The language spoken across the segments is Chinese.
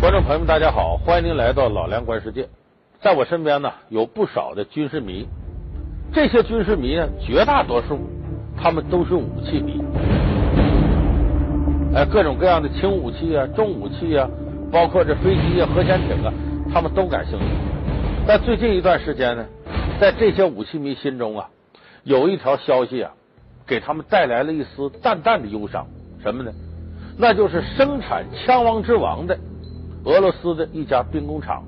观众朋友们，大家好，欢迎您来到老梁观世界。在我身边呢，有不少的军事迷。这些军事迷呢，绝大多数他们都是武器迷，哎，各种各样的轻武器啊、重武器啊，包括这飞机啊、核潜艇啊，他们都感兴趣。但最近一段时间呢，在这些武器迷心中啊，有一条消息啊，给他们带来了一丝淡淡的忧伤。什么呢？那就是生产枪王之王的俄罗斯的一家兵工厂，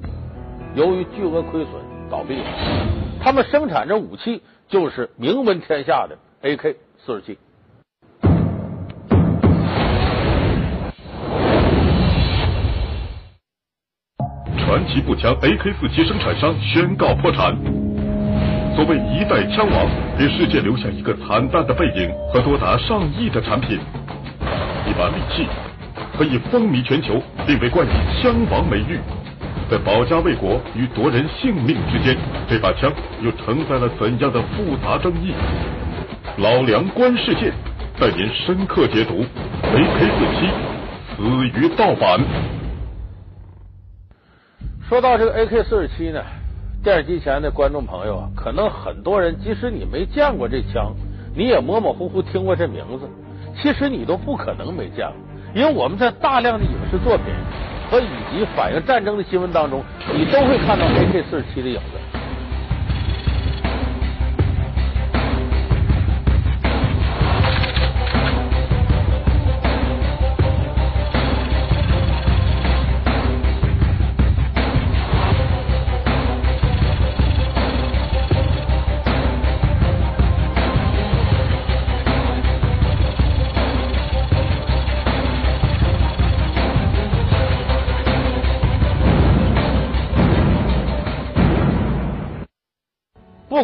由于巨额亏损倒闭了。他们生产这武器就是名闻天下的 AK 四十七。传奇步枪 AK 四七生产商宣告破产。所谓一代枪王，给世界留下一个惨淡的背影和多达上亿的产品。一把利器可以风靡全球，并被冠以枪王美誉。在保家卫国与夺人性命之间，这把枪又承载了怎样的复杂争议？老梁观世界带您深刻解读 AK 四七死于盗版。说到这个 AK 四十七呢，电视机前的观众朋友啊，可能很多人即使你没见过这枪，你也模模糊糊听过这名字。其实你都不可能没见过，因为我们在大量的影视作品和以及反映战争的新闻当中，你都会看到 AK 四十七的影子。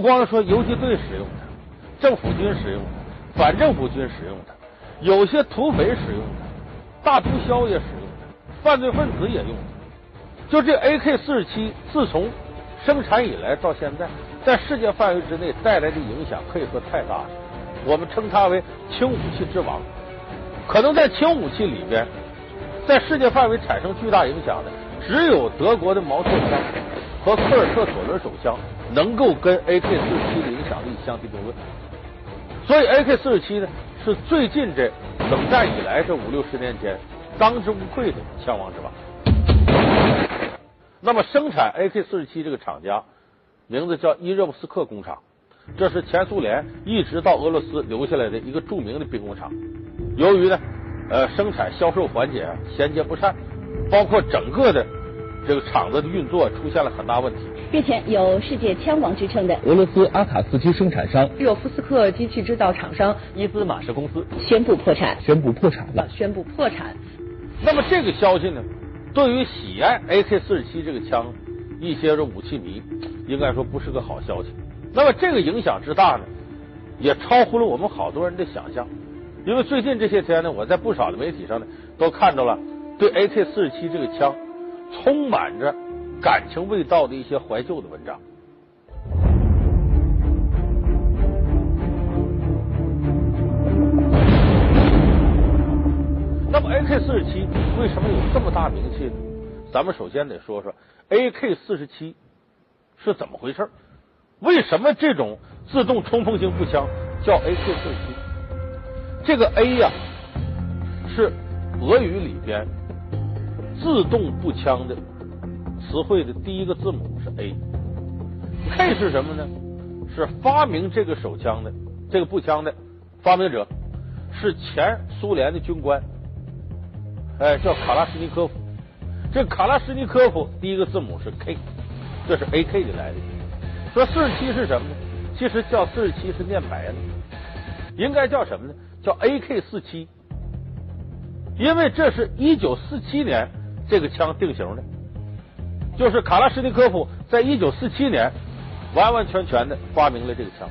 不光说游击队使用它，政府军使用它，反政府军使用它，有些土匪使用它，大毒枭也使用它，犯罪分子也用它。就这 AK 四十七，自从生产以来到现在，在世界范围之内带来的影响可以说太大了。我们称它为轻武器之王。可能在轻武器里边，在世界范围产生巨大影响的，只有德国的毛瑟枪和科尔特左轮手枪。能够跟 AK 四十七的影响力相提并论，所以 AK 四十七呢是最近这冷战以来这五六十年间当之无愧的枪王之王。那么生产 AK 四十七这个厂家名字叫伊热布斯克工厂，这是前苏联一直到俄罗斯留下来的一个著名的兵工厂。由于呢呃生产销售环节衔接不善，包括整个的这个厂子的运作出现了很大问题。日前，有世界枪王之称的俄罗斯阿卡斯基生产商热夫斯克机器制造厂商伊兹马什公司宣布破产，宣布破产了，宣布破产。那么这个消息呢，对于喜爱 AK 四十七这个枪一些的武器迷，应该说不是个好消息。那么这个影响之大呢，也超乎了我们好多人的想象。因为最近这些天呢，我在不少的媒体上呢，都看到了对 AK 四十七这个枪充满着。感情味道的一些怀旧的文章。那么，AK 四十七为什么有这么大名气呢？咱们首先得说说 AK 四十七是怎么回事？为什么这种自动冲锋型步枪叫 AK 四十七？这个 A 呀，是俄语里边自动步枪的。词汇的第一个字母是 A，K 是什么呢？是发明这个手枪的这个步枪的发明者是前苏联的军官，哎，叫卡拉什尼科夫。这卡拉什尼科夫第一个字母是 K，这是 AK 的来历。说四十七是什么呢？其实叫四十七是念白了，应该叫什么呢？叫 AK 四七，因为这是一九四七年这个枪定型的。就是卡拉什尼科夫在一九四七年完完全全的发明了这个枪，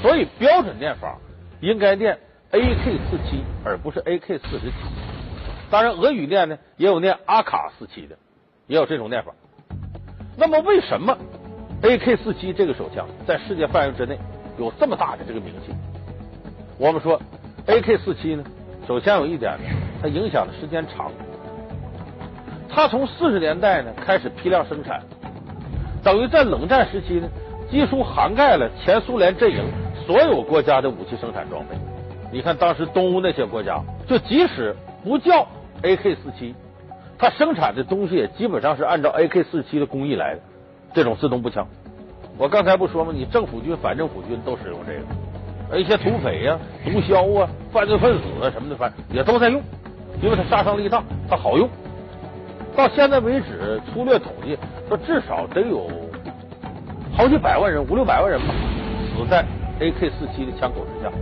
所以标准念法应该念 AK 四七，而不是 AK 四十七。当然，俄语念呢也有念阿卡四七的，也有这种念法。那么，为什么 AK 四七这个手枪在世界范围之内有这么大的这个名气？我们说 AK 四七呢，首先有一点呢，它影响的时间长。它从四十年代呢开始批量生产，等于在冷战时期呢，几乎涵盖了前苏联阵营所有国家的武器生产装备。你看当时东欧那些国家，就即使不叫 AK 四七，它生产的东西也基本上是按照 AK 四七的工艺来的。这种自动步枪，我刚才不说吗？你政府军、反政府军都使用这个，而一些土匪呀、毒枭啊、犯罪分子啊什么的，反正也都在用，因为它杀伤力大，它好用。到现在为止，粗略统计说，至少得有好几百万人，五六百万人吧，死在 AK 四七的枪口之下。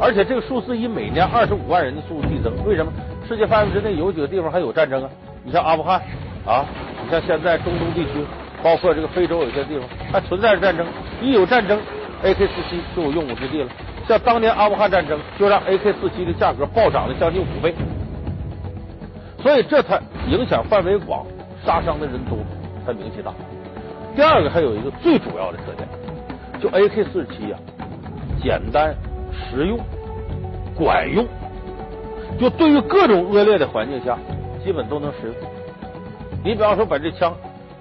而且这个数字以每年二十五万人的速度递增。为什么？世界范围之内有几个地方还有战争啊？你像阿富汗啊，你像现在中东地区，包括这个非洲有些地方还存在着战争。一有战争，AK 四七就有用武之地了。像当年阿富汗战争，就让 AK 四七的价格暴涨了将近五倍。所以这才影响范围广，杀伤的人多，它名气大。第二个还有一个最主要的特点，就 AK 四十七呀，简单。实用、管用，就对于各种恶劣的环境下，基本都能使用。你比方说，把这枪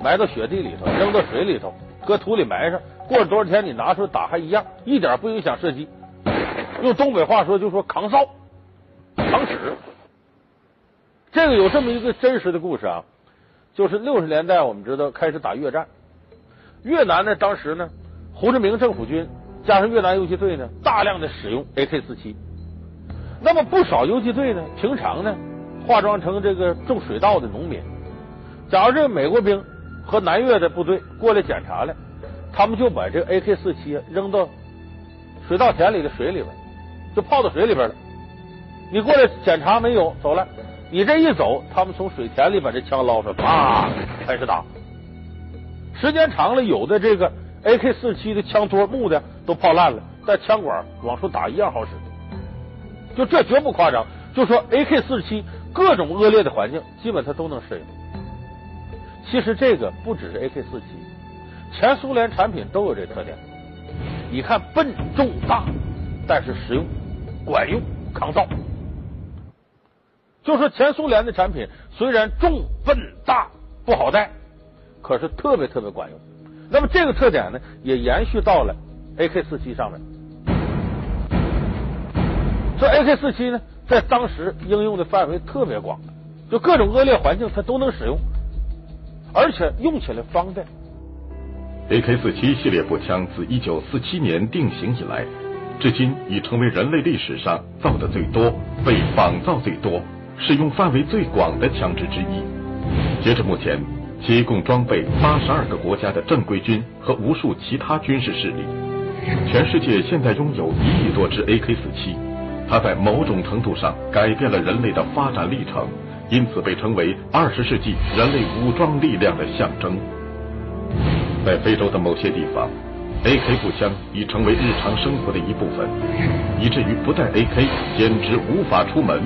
埋到雪地里头，扔到水里头，搁土里埋上，过了多少天，你拿出来打还一样，一点不影响射击。用东北话说，就说扛烧、扛使。这个有这么一个真实的故事啊，就是六十年代，我们知道开始打越战，越南呢，当时呢，胡志明政府军。加上越南游击队呢，大量的使用 AK 四七，那么不少游击队呢，平常呢化妆成这个种水稻的农民。假如这个美国兵和南越的部队过来检查了，他们就把这个 AK 四七扔到水稻田里的水里边，就泡到水里边了。你过来检查没有？走了。你这一走，他们从水田里把这枪捞出来，啪，开始打。时间长了，有的这个。AK 四七的枪托木的都泡烂了，但枪管往出打一样好使，就这绝不夸张。就说 AK 四七各种恶劣的环境，基本它都能适应。其实这个不只是 AK 四七，前苏联产品都有这特点。你看笨重大，但是实用、管用、抗造。就说前苏联的产品虽然重笨大不好带，可是特别特别管用。那么这个特点呢，也延续到了 AK 四七上面。这 AK 四七呢，在当时应用的范围特别广，就各种恶劣环境它都能使用，而且用起来方便。AK 四七系列步枪自一九四七年定型以来，至今已成为人类历史上造的最多、被仿造最多、使用范围最广的枪支之一。截至目前。其共装备八十二个国家的正规军和无数其他军事势力。全世界现在拥有一亿多支 AK 四七，它在某种程度上改变了人类的发展历程，因此被称为二十世纪人类武装力量的象征。在非洲的某些地方，AK 步枪已成为日常生活的一部分，以至于不带 AK 简直无法出门。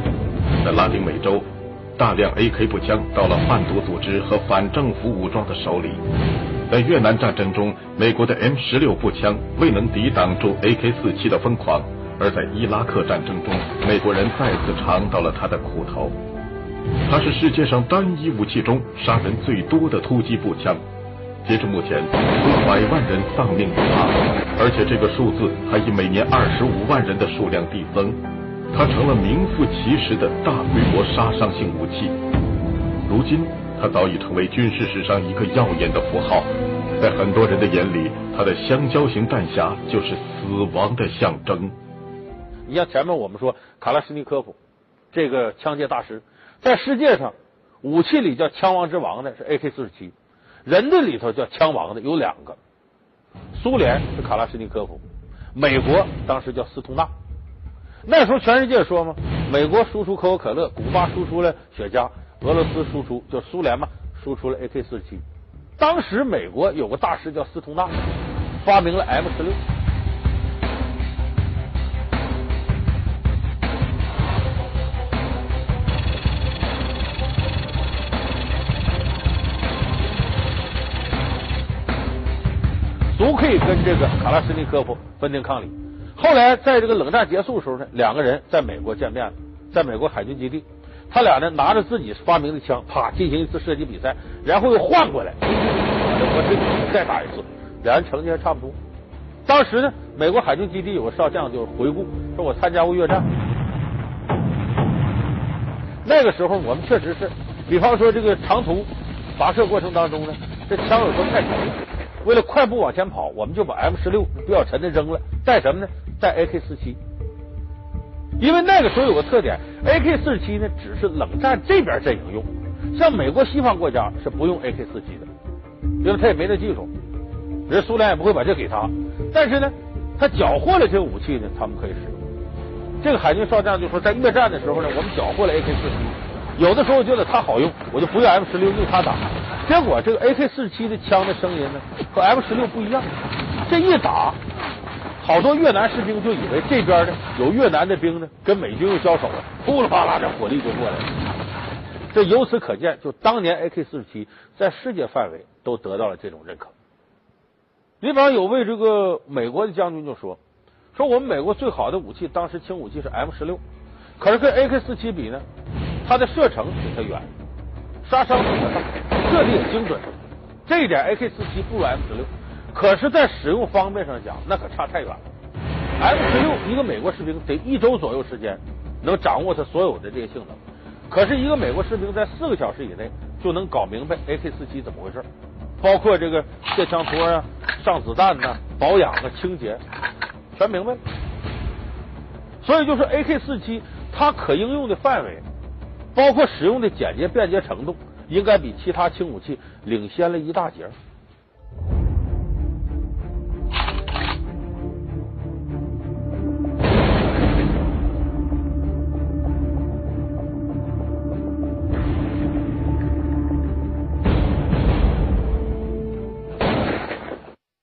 在拉丁美洲。大量 AK 步枪到了贩毒组织和反政府武装的手里。在越南战争中，美国的 M 十六步枪未能抵挡住 AK 四七的疯狂；而在伊拉克战争中，美国人再次尝到了他的苦头。它是世界上单一武器中杀人最多的突击步枪。截至目前，数百万人丧命于它，而且这个数字还以每年二十五万人的数量递增。它成了名副其实的大规模杀伤性武器。如今，它早已成为军事史上一个耀眼的符号。在很多人的眼里，它的香蕉型弹匣就是死亡的象征。你像前面我们说卡拉什尼科夫这个枪械大师，在世界上武器里叫枪王之王的是 AK 四十七，人的里头叫枪王的有两个，苏联是卡拉什尼科夫，美国当时叫斯通纳。那时候全世界说嘛，美国输出可口可乐，古巴输出了雪茄，俄罗斯输出就苏联嘛，输出了 AK 四十七。当时美国有个大师叫斯通纳，发明了 M 十六。足可以跟这个卡拉什尼科夫分庭抗礼。后来，在这个冷战结束的时候呢，两个人在美国见面了，在美国海军基地。他俩呢拿着自己发明的枪，啪进行一次射击比赛，然后又换过来，我这再打一次，两人成绩还差不多。当时呢，美国海军基地有个少将就回顾说：“我参加过越战，那个时候我们确实是，比方说这个长途跋涉过程当中呢，这枪有时候太沉，为了快步往前跑，我们就把 M 十六比较沉的扔了，带什么呢？带 AK 四七。因为那个时候有个特点，AK 四七呢只是冷战这边阵营用，像美国西方国家是不用 AK 四七的，因为他也没那技术，人苏联也不会把这给他。但是呢，他缴获了这个武器呢，他们可以使用。这个海军少将就说，在越战的时候呢，我们缴获了 AK 四七，有的时候觉得它好用，我就不用 M 十六用它打。结果这个 AK 四七的枪的声音呢，和 M 十六不一样，这一打。好多越南士兵就以为这边呢有越南的兵呢跟美军又交手了，呼啦啪啦这火力就过来了。这由此可见，就当年 AK 四十七在世界范围都得到了这种认可。你比方有位这个美国的将军就说：“说我们美国最好的武器，当时轻武器是 M 十六，可是跟 AK 四七比呢，它的射程比它远，杀伤比它大，射的也精准。这一点 AK 四七不如 M 十六。”可是，在使用方面上讲，那可差太远了。M 十六一个美国士兵得一周左右时间能掌握它所有的这些性能，可是一个美国士兵在四个小时以内就能搞明白 AK 四七怎么回事，包括这个卸枪托啊、上子弹呐、保养啊、清洁，全明白了。所以，就是 AK 四七它可应用的范围，包括使用的简洁便捷程度，应该比其他轻武器领先了一大截。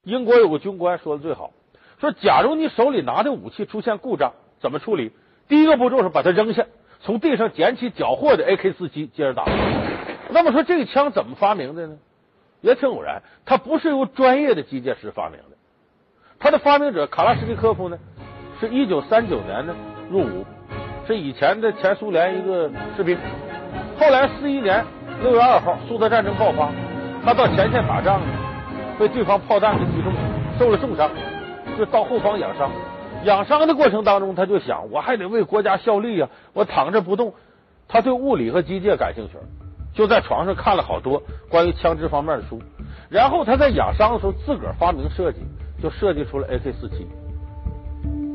英国有个军官说的最好，说假如你手里拿的武器出现故障，怎么处理？第一个步骤是把它扔下，从地上捡起缴获的 AK 四七，接着打。那么说这个枪怎么发明的呢？也挺偶然，它不是由专业的机械师发明的，它的发明者卡拉什尼科夫呢，是一九三九年呢入伍，是以前的前苏联一个士兵，后来四一年六月二号苏德战争爆发，他到前线打仗。被对方炮弹给击中，受了重伤，就到后方养伤。养伤的过程当中，他就想，我还得为国家效力呀！我躺着不动。他对物理和机械感兴趣，就在床上看了好多关于枪支方面的书。然后他在养伤的时候，自个儿发明设计，就设计出了 AK 四七，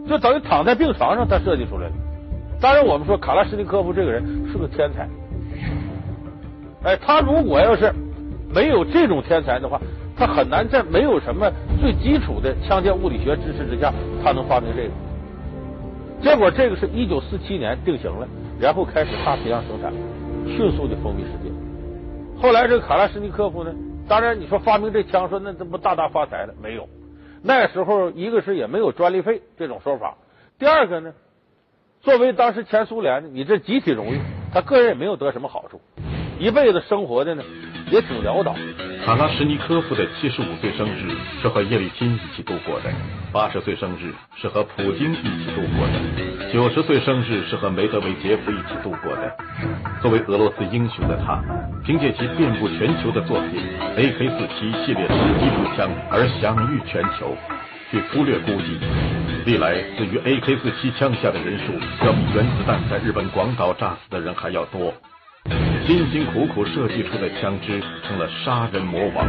就等于躺在病床上，他设计出来了。当然，我们说卡拉什尼科夫这个人是个天才。哎，他如果要是没有这种天才的话，他很难在没有什么最基础的枪械物理学知识之下，他能发明这个。结果这个是一九四七年定型了，然后开始大批量生产，迅速的风靡世界。后来这个卡拉什尼科夫呢，当然你说发明这枪，说那这不大大发财了？没有，那时候一个是也没有专利费这种说法，第二个呢，作为当时前苏联，你这集体荣誉，他个人也没有得什么好处，一辈子生活的呢。也挺潦倒。卡拉什尼科夫的七十五岁生日是和叶利钦一起度过的，八十岁生日是和普京一起度过的，九十岁生日是和梅德韦杰夫一起度过的。作为俄罗斯英雄的他，凭借其遍布全球的作品 AK 四七系列十一步枪而享誉全球。据粗略估计，历来死于 AK 四七枪下的人数，要比原子弹在日本广岛炸死的人还要多。辛辛苦苦设计出的枪支成了杀人魔王。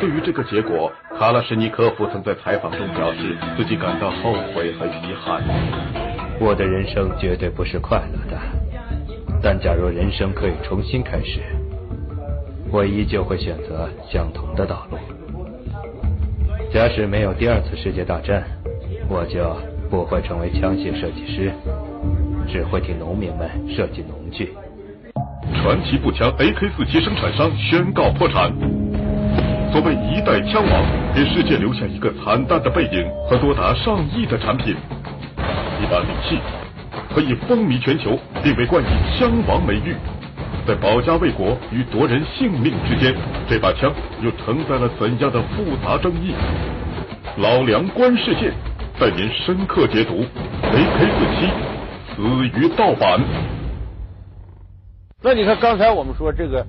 对于这个结果，卡拉什尼科夫曾在采访中表示自己感到后悔和遗憾。我的人生绝对不是快乐的，但假如人生可以重新开始，我依旧会选择相同的道路。假使没有第二次世界大战，我就不会成为枪械设计师，只会替农民们设计农具。传奇步枪 AK 四七生产商宣告破产。作为一代枪王，给世界留下一个惨淡的背影和多达上亿的产品。一把利器可以风靡全球，并被冠以枪王美誉。在保家卫国与夺人性命之间，这把枪又承载了怎样的复杂争议？老梁观世界带您深刻解读 AK 四七死于盗版。那你看刚才我们说这个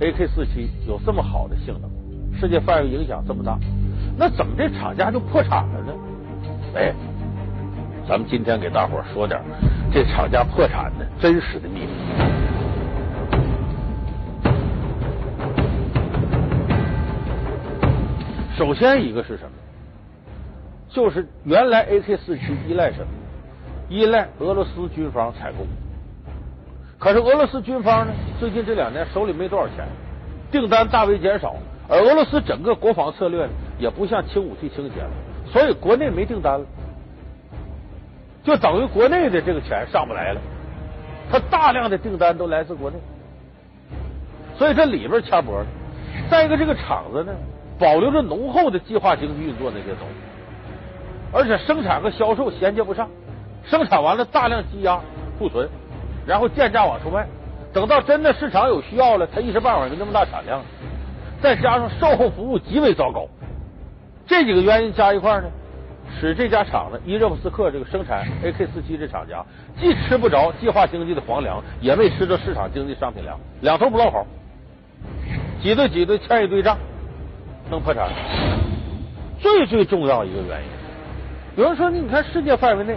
AK 四七有这么好的性能，世界范围影响这么大，那怎么这厂家就破产了呢？哎，咱们今天给大伙说点这厂家破产的真实的秘密。首先一个是什么？就是原来 AK 四七依赖什么？依赖俄罗斯军方采购。可是俄罗斯军方呢，最近这两年手里没多少钱，订单大为减少，而俄罗斯整个国防策略呢，也不像轻武器倾斜了，所以国内没订单了，就等于国内的这个钱上不来了。他大量的订单都来自国内，所以这里边掐脖了。再一个，这个厂子呢，保留着浓厚的计划经济运作那些东西，而且生产和销售衔接不上，生产完了大量积压库存。然后贱价往出卖，等到真的市场有需要了，他一时半会儿没那么大产量。再加上售后服务极为糟糕，这几个原因加一块呢，使这家厂子伊热夫斯克这个生产 AK 四七这厂家既吃不着计划经济的皇粮，也没吃着市场经济商品粮，两头不落好，挤兑挤兑欠一堆账，弄破产。最最重要一个原因，有人说你看世界范围内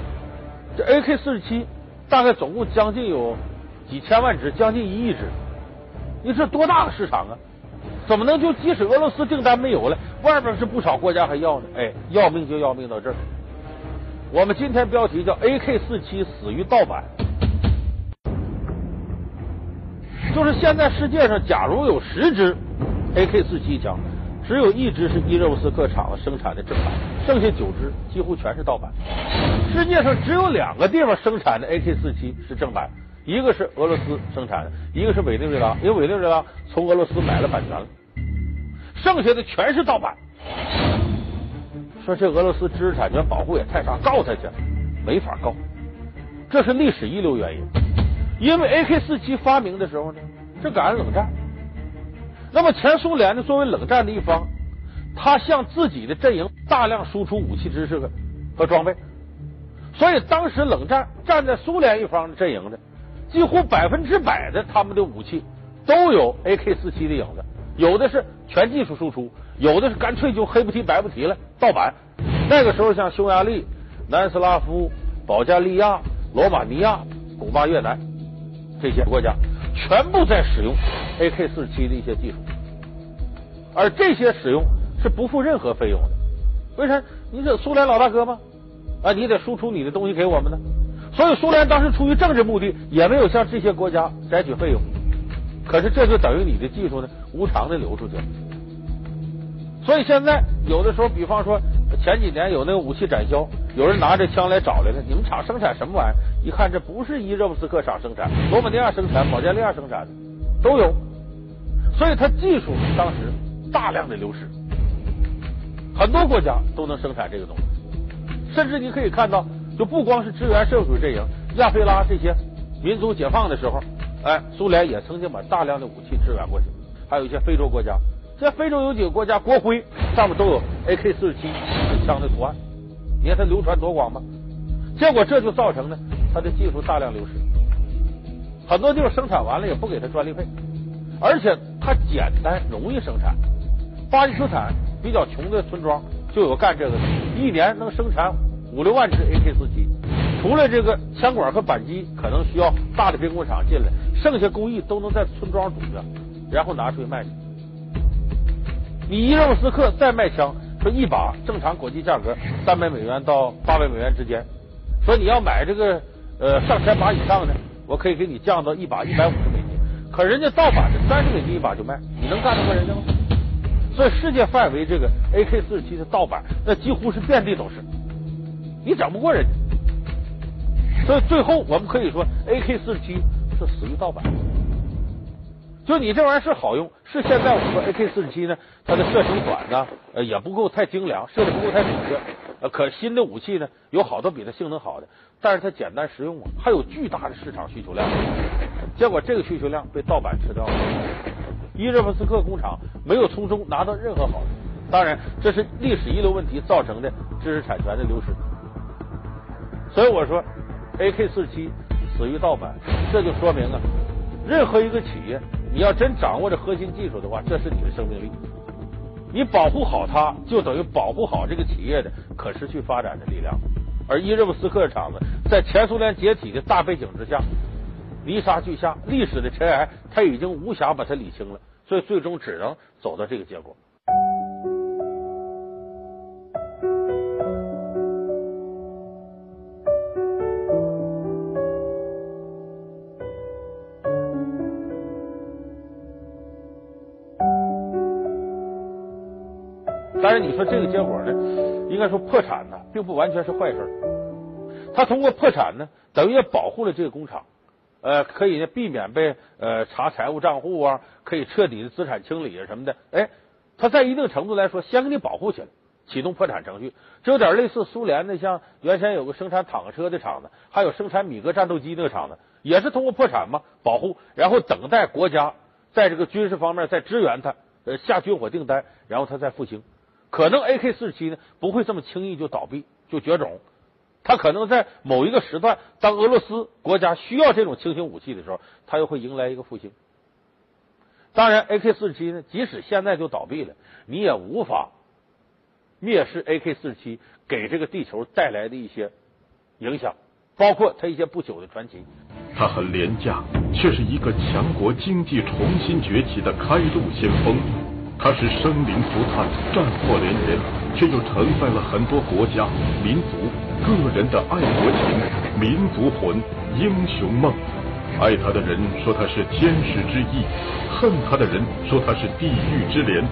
这 AK 四十七。大概总共将近有几千万只，将近一亿只。你这多大个市场啊？怎么能就即使俄罗斯订单没有了，外边是不少国家还要呢？哎，要命就要命到这儿。我们今天标题叫 AK 四七死于盗版，就是现在世界上假如有十支 AK 四七枪。只有一支是伊热夫斯克厂生产的正版，剩下九支几乎全是盗版。世界上只有两个地方生产的 AK 四七是正版，一个是俄罗斯生产的，一个是委内瑞拉，因为委内瑞拉从俄罗斯买了版权了，剩下的全是盗版。说这俄罗斯知识产权保护也太差，告他去，没法告，这是历史遗留原因。因为 AK 四七发明的时候呢，是赶上冷战。那么前苏联呢，作为冷战的一方，他向自己的阵营大量输出武器知识和装备，所以当时冷战站在苏联一方的阵营的，几乎百分之百的他们的武器都有 AK 四七的影子，有的是全技术输出，有的是干脆就黑不提白不提了盗版。那个时候像匈牙利、南斯拉夫、保加利亚、罗马尼亚、古巴、越南这些国家。全部在使用 AK 四十七的一些技术，而这些使用是不付任何费用的。为啥？你这苏联老大哥吗？啊，你得输出你的东西给我们呢。所以苏联当时出于政治目的，也没有向这些国家摘取费用。可是这就等于你的技术呢，无偿的流出去了。所以现在有的时候，比方说前几年有那个武器展销。有人拿着枪来找来了，你们厂生产什么玩意儿？一看这不是伊热布斯克厂生产，罗马尼亚生产，保加利亚生产的都有，所以它技术当时大量的流失，很多国家都能生产这个东西，甚至你可以看到，就不光是支援社会主义阵营，亚非拉这些民族解放的时候，哎，苏联也曾经把大量的武器支援过去，还有一些非洲国家，在非洲有几个国家国徽上面都有 AK 四十七枪的图案。你看它流传多广吗？结果这就造成呢，它的技术大量流失，很多地方生产完了也不给他专利费，而且它简单容易生产。巴基斯坦比较穷的村庄就有干这个的，一年能生产五六万支 AK 四七。除了这个枪管和扳机可能需要大的兵工厂进来，剩下工艺都能在村庄组织，然后拿出去卖去。你伊热夫斯克再卖枪。说一把正常国际价格三百美元到八百美元之间，说你要买这个呃上千把以上的，我可以给你降到一把一百五十美金。可人家盗版的三十美金一把就卖，你能干得过人家吗？所以世界范围这个 AK 四十七的盗版，那几乎是遍地都是，你整不过人家。所以最后我们可以说，AK 四十七是死于盗版。就你这玩意儿是好用，是现在我们说 AK 四十七呢，它的射程短呢，呃也不够太精良，射的不够太准确。呃，可新的武器呢，有好多比它性能好的，但是它简单实用啊，还有巨大的市场需求量。结果这个需求量被盗版吃掉了，伊热夫斯克工厂没有从中拿到任何好处。当然，这是历史遗留问题造成的知识产权的流失。所以我说，AK 四十七死于盗版，这就说明啊。任何一个企业，你要真掌握着核心技术的话，这是你的生命力。你保护好它，就等于保护好这个企业的可持续发展的力量。而伊热布斯克厂子在前苏联解体的大背景之下，泥沙俱下，历史的尘埃，他已经无暇把它理清了，所以最终只能走到这个结果。应该说破产呢，并不完全是坏事。他通过破产呢，等于也保护了这个工厂，呃，可以呢避免被呃查财务账户啊，可以彻底的资产清理啊什么的。哎，他在一定程度来说，先给你保护起来，启动破产程序，这有点类似苏联的，像原先有个生产坦克车的厂子，还有生产米格战斗机那个厂子，也是通过破产嘛保护，然后等待国家在这个军事方面再支援他，呃下军火订单，然后他再复兴。可能 AK 四十七呢不会这么轻易就倒闭就绝种，它可能在某一个时段，当俄罗斯国家需要这种轻型武器的时候，它又会迎来一个复兴。当然，AK 四十七呢，即使现在就倒闭了，你也无法蔑视 AK 四十七给这个地球带来的一些影响，包括它一些不朽的传奇。它很廉价，却是一个强国经济重新崛起的开路先锋。它是生灵涂炭、战祸连连，却又承载了很多国家、民族、个人的爱国情、民族魂、英雄梦。爱他的人说他是天使之翼，恨他的人说他是地狱之镰。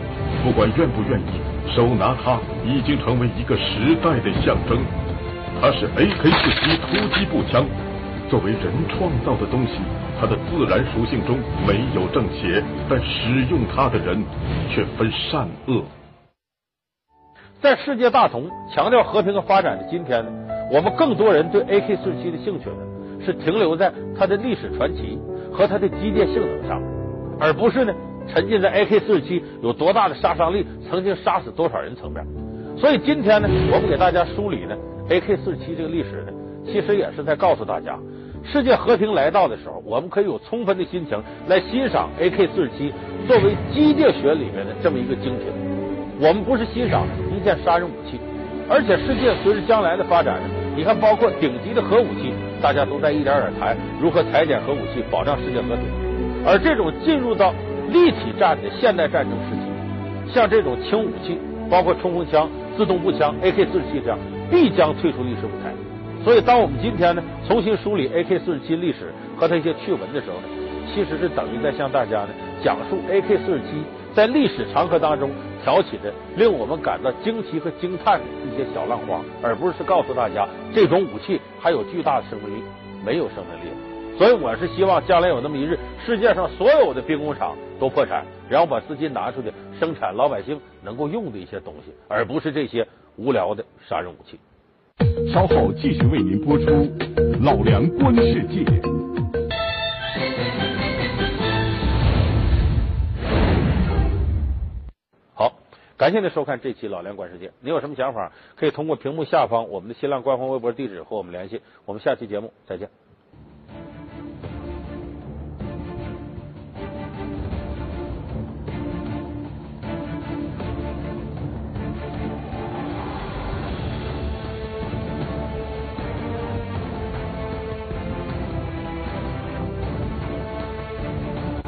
不管愿不愿意，手拿它已经成为一个时代的象征。它是 AK-47 突击步枪。作为人创造的东西，它的自然属性中没有正邪，但使用它的人却分善恶。在世界大同、强调和平和发展的今天呢，我们更多人对 AK 四十七的兴趣呢，是停留在它的历史传奇和它的机械性能上，而不是呢沉浸在 AK 四十七有多大的杀伤力、曾经杀死多少人层面。所以今天呢，我们给大家梳理呢 AK 四十七这个历史呢，其实也是在告诉大家。世界和平来到的时候，我们可以有充分的心情来欣赏 AK 四十七作为机械学里面的这么一个精品。我们不是欣赏一件杀人武器，而且世界随着将来的发展呢，你看，包括顶级的核武器，大家都在一点点谈如何裁减核武器，保障世界和平。而这种进入到立体战的现代战争时期，像这种轻武器，包括冲锋枪、自动步枪、AK 四十七这样，必将退出历史舞台。所以，当我们今天呢重新梳理 AK 四十七历史和它一些趣闻的时候呢，其实是等于在向大家呢讲述 AK 四十七在历史长河当中挑起的令我们感到惊奇和惊叹的一些小浪花，而不是告诉大家这种武器还有巨大的生命力，没有生命力。所以，我是希望将来有那么一日，世界上所有的兵工厂都破产，然后把资金拿出去生产老百姓能够用的一些东西，而不是这些无聊的杀人武器。稍后继续为您播出《老梁观世界》。好，感谢您收看这期《老梁观世界》。您有什么想法，可以通过屏幕下方我们的新浪官方微博地址和我们联系。我们下期节目再见。